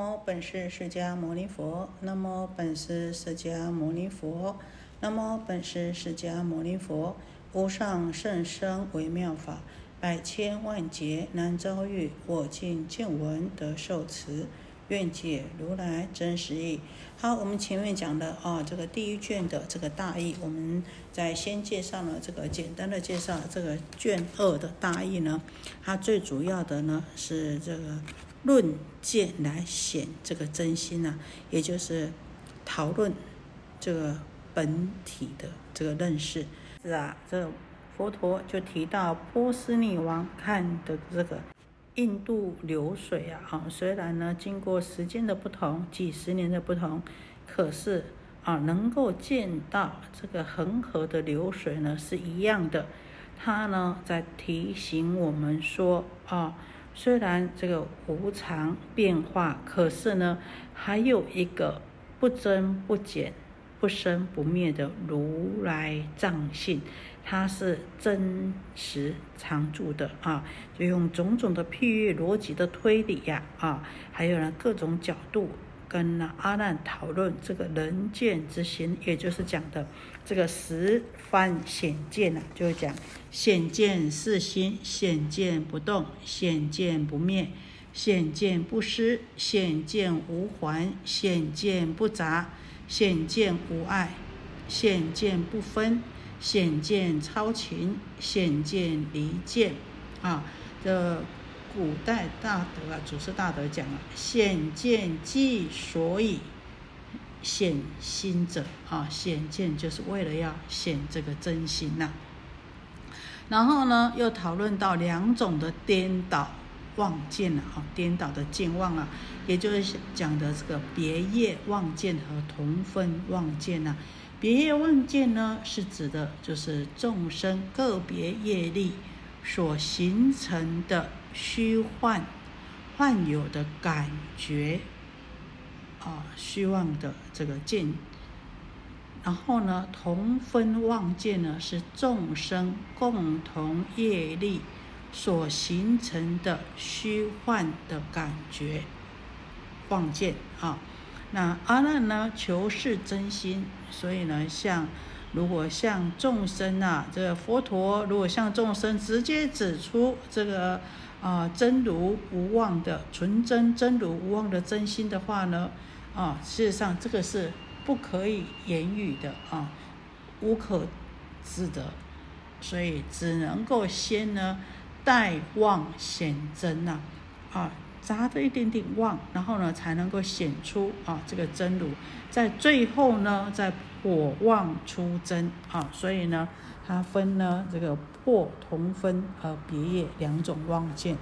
么本是释迦牟尼佛，那么本是释迦牟尼佛，那么本是释迦牟尼佛，无上甚深微妙法，百千万劫难遭遇，我今见闻得受持。愿解如来真实义。好，我们前面讲的啊，这个第一卷的这个大意，我们在先介绍了这个简单的介绍这个卷二的大意呢。它最主要的呢是这个论见来显这个真心呐，也就是讨论这个本体的这个认识。是啊，这佛陀就提到波斯匿王看的这个。印度流水啊，啊，虽然呢经过时间的不同，几十年的不同，可是啊，能够见到这个恒河的流水呢是一样的。它呢在提醒我们说啊，虽然这个无常变化，可是呢还有一个不增不减。不生不灭的如来藏性，它是真实常住的啊！就用种种的譬喻、逻辑的推理呀啊，还有呢各种角度跟呢阿难讨论这个人见之心，也就是讲的这个十番显见呐，就是讲显见是心，显见不动，显见不灭，显见不失，显见无还，显见不杂。显见无碍，显见不分，显见超情，显见离见。啊，这古代大德啊，祖师大德讲了，显见即所以显心者。啊，显见就是为了要显这个真心呐。然后呢，又讨论到两种的颠倒。望见了啊，颠倒的见望啊，也就是讲的这个别业望见和同分望见呐。别业望见呢，是指的就是众生个别业力所形成的虚幻幻有的感觉啊，虚妄的这个见。然后呢，同分望见呢，是众生共同业力。所形成的虚幻的感觉，望见啊，那阿难呢求是真心，所以呢，像如果像众生啊，这个佛陀如果向众生直接指出这个啊真如无妄的纯真真如无妄的真心的话呢，啊，事实上这个是不可以言语的啊，无可知的，所以只能够先呢。待望显真呐，啊，扎着一点点望，然后呢，才能够显出啊这个真如，在最后呢，再破望出真啊，所以呢，它分呢这个破同分和别业两种望见，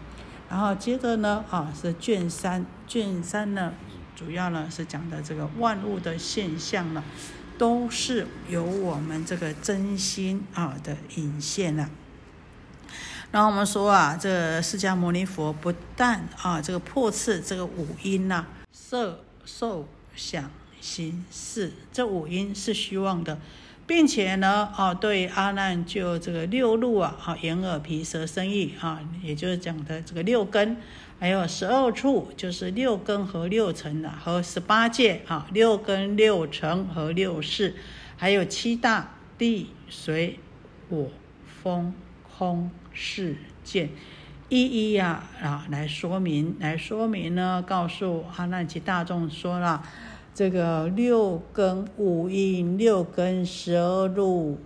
然后接着呢啊是卷三，卷三呢主要呢是讲的这个万物的现象呢，都是由我们这个真心啊的引现了。然后我们说啊，这释迦牟尼佛不但啊，这个破斥这个五音呐，色、受、想、行、识这五音是虚妄的，并且呢，啊，对阿难就这个六路啊，啊，眼、耳、鼻、舌、身、意啊，也就是讲的这个六根，还有十二处，就是六根和六尘的，和十八界啊，六根、六尘和六识，还有七大地、水、火、风、空。事件一一呀啊来说明，来说明呢，告诉阿难及大众说了，这个六根五阴、六根十二路、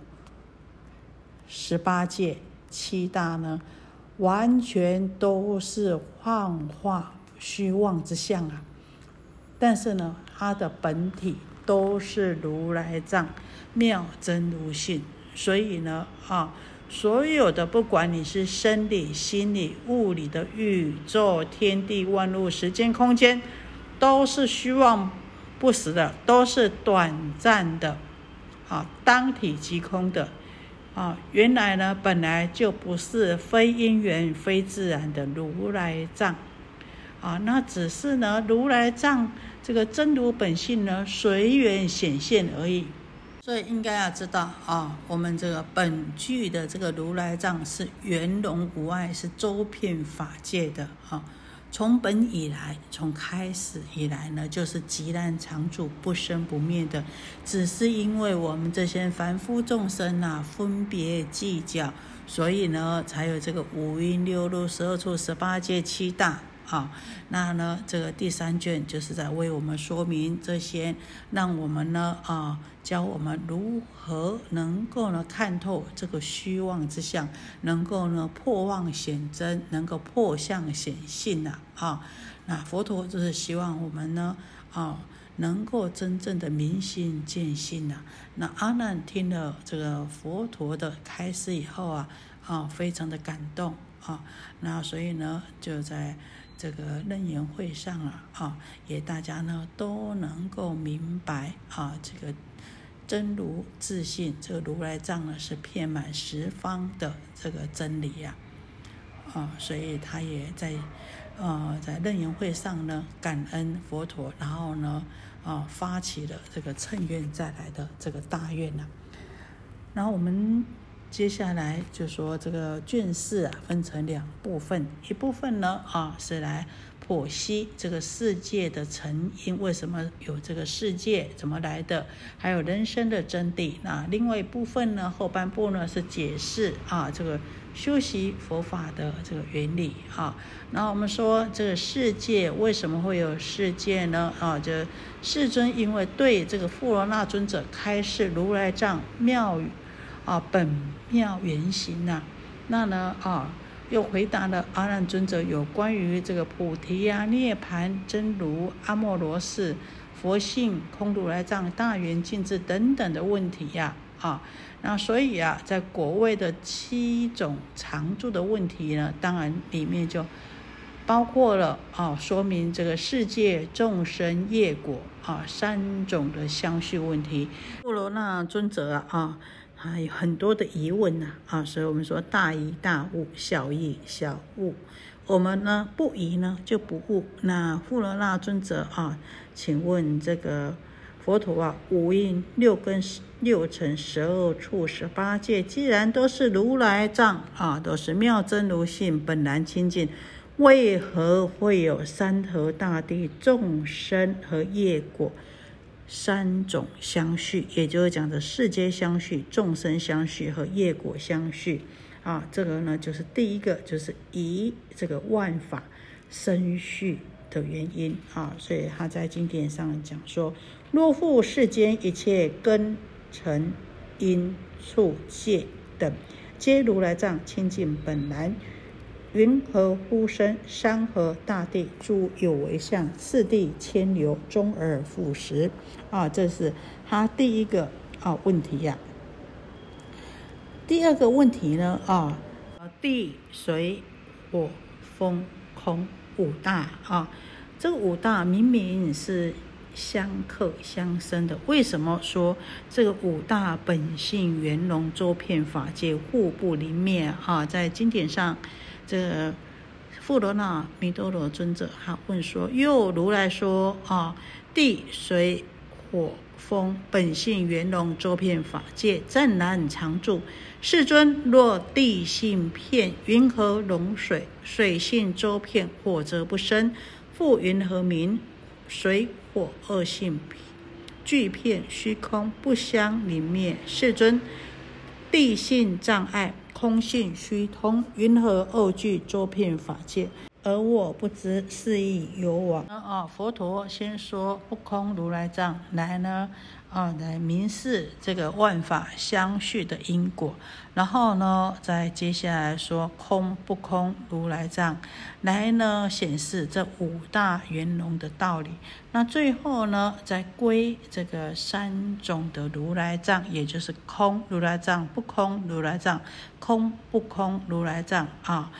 十八界、七大呢，完全都是幻化虚妄之相啊。但是呢，它的本体都是如来藏妙真如性，所以呢啊。所有的，不管你是生理、心理、物理的宇宙、天地万物、时间、空间，都是虚妄不实的，都是短暂的，啊，当体即空的，啊，原来呢，本来就不是非因缘、非自然的如来藏，啊，那只是呢，如来藏这个真如本性呢，随缘显现而已。所以应该要知道啊，我们这个本具的这个如来藏是圆融无碍，是周遍法界的啊。从本以来，从开始以来呢，就是极难长住、不生不灭的。只是因为我们这些凡夫众生呐，分别计较，所以呢，才有这个五阴六路、十二处、十八界、七大。啊，那呢，这个第三卷就是在为我们说明这些，让我们呢啊，教我们如何能够呢看透这个虚妄之相，能够呢破妄显真，能够破相显性呐啊。那佛陀就是希望我们呢啊，能够真正的明心见性呐。那阿难听了这个佛陀的开示以后啊啊，非常的感动啊。那所以呢，就在。这个楞严会上啊，啊，也大家呢都能够明白啊，这个真如自信，这个如来藏呢是遍满十方的这个真理呀，啊，所以他也在呃在楞严会上呢感恩佛陀，然后呢啊发起了这个乘愿再来的这个大愿呐，然后我们。接下来就说这个卷四啊，分成两部分，一部分呢啊是来剖析这个世界的成因，为什么有这个世界，怎么来的，还有人生的真谛。那另外一部分呢，后半部呢是解释啊这个修习佛法的这个原理啊。那我们说这个世界为什么会有世界呢？啊，就世尊因为对这个富罗那尊者开示如来藏妙语。啊，本妙原型呐，那呢啊，又回答了阿难尊者有关于这个菩提呀、涅盘、真如、阿莫罗氏、佛性、空如来藏、大圆镜智等等的问题呀，啊，那所以啊，在国位的七种常住的问题呢，当然里面就包括了啊，说明这个世界众生业果啊三种的相续问题。布罗那尊者啊。还有很多的疑问呐，啊，所以我们说大疑大悟，小疑小悟。我们呢不疑呢就不悟。那富罗那尊者啊，请问这个佛陀啊，五蕴六根六尘十二处十八界，既然都是如来藏啊，都是妙真如性本来清净，为何会有山河大地众生和业果？三种相续，也就是讲的世间相续、众生相续和业果相续啊。这个呢，就是第一个，就是以这个万法生续的原因啊。所以他在经典上讲说：若复世间一切根尘因处界等，皆如来藏清净本来。云何呼声？山河大地诸有为相，四地千流，终而复始。啊，这是他第一个啊问题呀。第二个问题呢？啊，地水火风空五大啊，这五大明明是相克相生的，为什么说这个五大本性圆融，周遍法界，互不离灭啊？在经典上。这富罗那弥多罗尊者他问说：“又如来说啊，地水火风本性圆融，周遍法界，湛然常住。世尊，若地性片，云何融水？水性周遍，火则不生。复云何名？水火二性俱片虚空，不相离灭。世尊，地性障碍。”空性虚通，云何二句周遍法界？而我不知是意有往。啊，佛陀先说不空如来藏，来呢啊，来明示这个万法相续的因果。然后呢，再接下来说空不空如来藏，来呢显示这五大圆融的道理。那最后呢，再归这个三种的如来藏，也就是空如来藏、不空如来藏、空不空如来藏啊。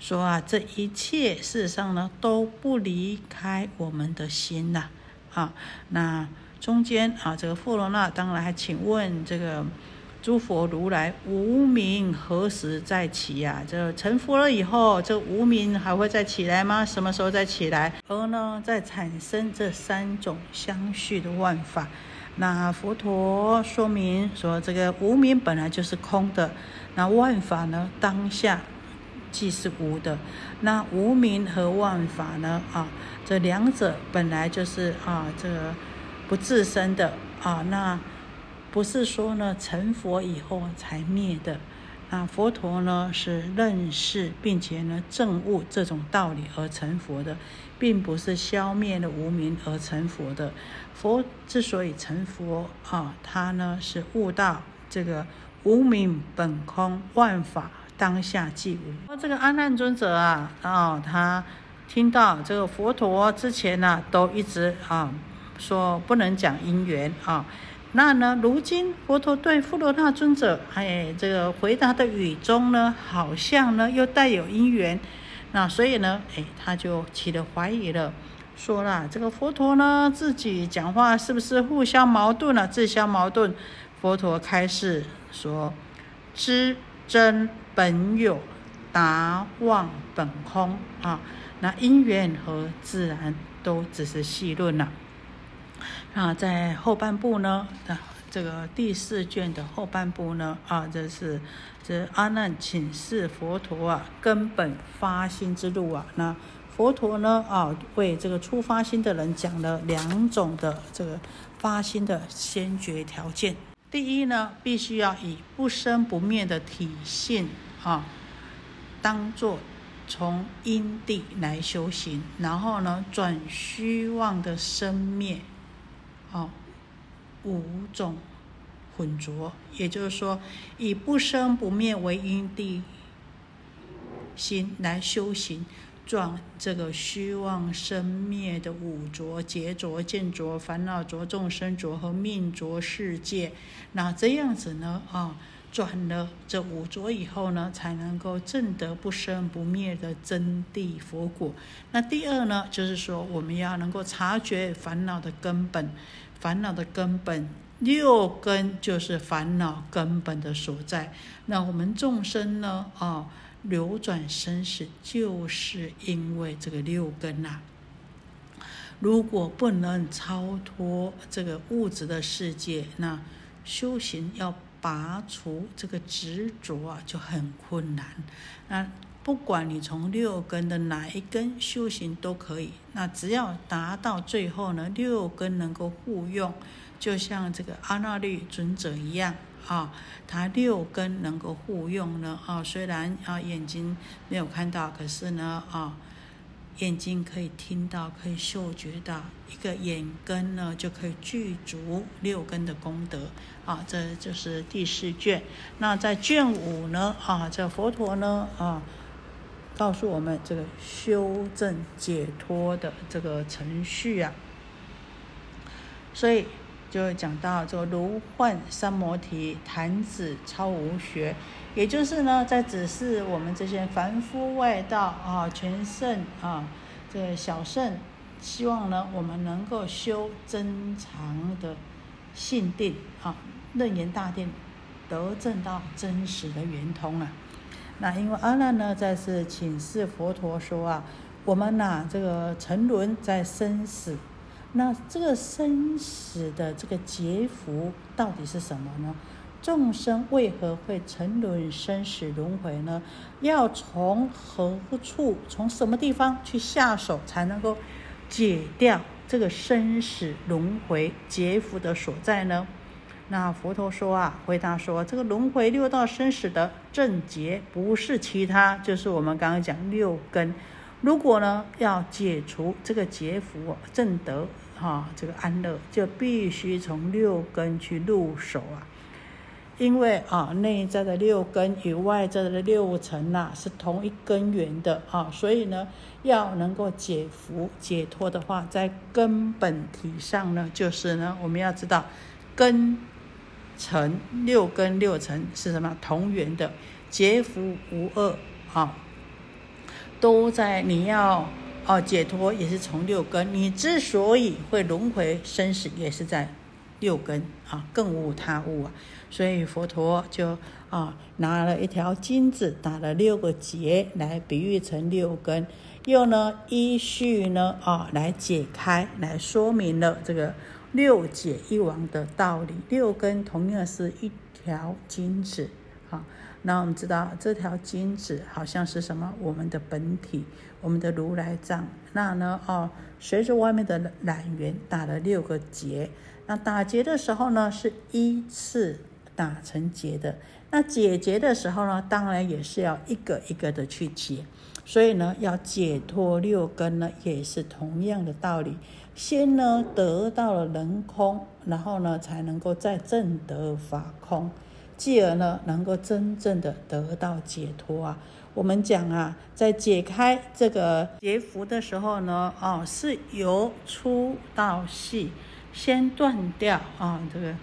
说啊，这一切事实上呢，都不离开我们的心呐，啊，那中间啊，这个富罗那当然还请问这个诸佛如来，无名何时再起呀？这成佛了以后，这无名还会再起来吗？什么时候再起来？而呢，再产生这三种相续的万法。那佛陀说明说，这个无名本来就是空的，那万法呢，当下。即是无的。那无名和万法呢？啊，这两者本来就是啊，这个不自生的啊。那不是说呢，成佛以后才灭的。那佛陀呢，是认识并且呢证悟这种道理而成佛的，并不是消灭了无名而成佛的。佛之所以成佛啊，他呢是悟到这个无名本空，万法当下即无。那这个阿难尊者啊，啊，他听到这个佛陀之前呢，都一直啊说不能讲因缘啊。那呢？如今佛陀对富罗那尊者，哎，这个回答的语中呢，好像呢又带有因缘。那所以呢，哎，他就起了怀疑了，说了这个佛陀呢自己讲话是不是互相矛盾了？自相矛盾。佛陀开示说：知真本有，达妄本空啊。那因缘和自然都只是细论了。那在后半部呢？啊，这个第四卷的后半部呢？啊，这是这阿难请示佛陀啊，根本发心之路啊。那佛陀呢？啊，为这个初发心的人讲了两种的这个发心的先决条件。第一呢，必须要以不生不灭的体性啊，当做从因地来修行，然后呢，转虚妄的生灭。哦，五种混浊，也就是说，以不生不灭为因地心来修行，转这个虚妄生灭的五浊、劫浊、见浊、烦恼浊、众生浊和命浊世界。那这样子呢？啊，转了这五浊以后呢，才能够证得不生不灭的真谛佛果。那第二呢，就是说，我们要能够察觉烦恼的根本。烦恼的根本，六根就是烦恼根本的所在。那我们众生呢？啊，流转生死，就是因为这个六根呐。如果不能超脱这个物质的世界，那修行要拔除这个执着啊，就很困难。那不管你从六根的哪一根修行都可以，那只要达到最后呢，六根能够互用，就像这个阿那律尊者一样啊，他六根能够互用呢啊，虽然啊眼睛没有看到，可是呢啊眼睛可以听到，可以嗅觉到，一个眼根呢就可以具足六根的功德啊，这就是第四卷。那在卷五呢啊，这佛陀呢啊。告诉我们这个修正解脱的这个程序啊，所以就讲到这个如幻三摩提，弹指超无学，也就是呢，在指示我们这些凡夫外道啊，全圣啊，这个小圣，希望呢，我们能够修真常的信定啊，楞严大定，得证到真实的圆通啊。那因为阿难呢，在是请示佛陀说啊，我们呐这个沉沦在生死，那这个生死的这个劫福到底是什么呢？众生为何会沉沦生死轮回呢？要从何处、从什么地方去下手，才能够解掉这个生死轮回劫福的所在呢？那佛陀说啊，回答说，这个轮回六道生死的症结，不是其他，就是我们刚刚讲六根。如果呢要解除这个劫福，正德哈这个安乐，就必须从六根去入手啊。因为啊内在的六根与外在的六尘呐是同一根源的啊，所以呢要能够解福解脱的话，在根本体上呢，就是呢我们要知道根。尘六根六尘是什么？同源的，劫福无二啊，都在你要哦解脱也是从六根。你之所以会轮回生死，也是在六根啊，更无他物啊。所以佛陀就啊拿了一条金子，打了六个结来比喻成六根，又呢依序呢啊来解开，来说明了这个。六解一王的道理，六根同样是一条金子，那我们知道这条金子好像是什么？我们的本体，我们的如来藏。那呢，哦，随着外面的染缘打了六个结。那打结的时候呢，是依次打成结的。那解结的时候呢，当然也是要一个一个的去解。所以呢，要解脱六根呢，也是同样的道理。先呢得到了人空，然后呢才能够再证得法空。继而呢，能够真正的得到解脱啊！我们讲啊，在解开这个结缚的时候呢，哦，是由粗到细，先断掉啊这个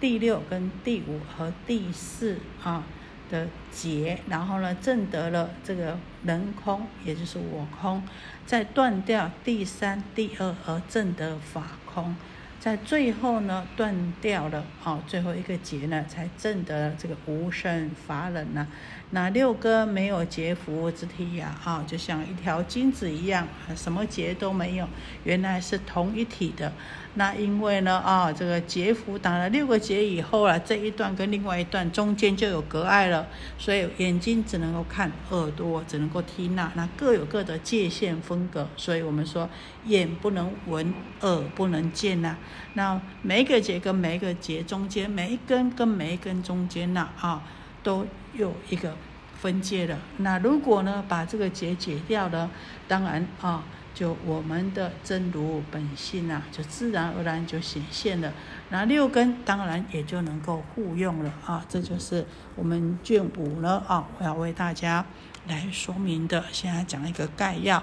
第六跟第五和第四啊的结，然后呢，证得了这个人空，也就是我空，再断掉第三、第二和证得法空。在最后呢，断掉了，哦，最后一个结呢，才证得这个无生法忍呢。那六根没有结福之体呀，啊，就像一条金子一样，什么结都没有，原来是同一体的。那因为呢，啊，这个结福打了六个结以后啊，这一段跟另外一段中间就有隔碍了，所以眼睛只能够看，耳朵只能够听那，那各有各的界限分隔。所以我们说，眼不能闻，耳不能见呐。那每一个结跟每一个结中间，每一根跟每一根中间呐，啊，都有一个分界的。那如果呢，把这个结解掉了，当然啊，就我们的真如本性啊，就自然而然就显现了。那六根当然也就能够互用了啊。这就是我们卷五呢啊，我要为大家来说明的。现在讲一个概要。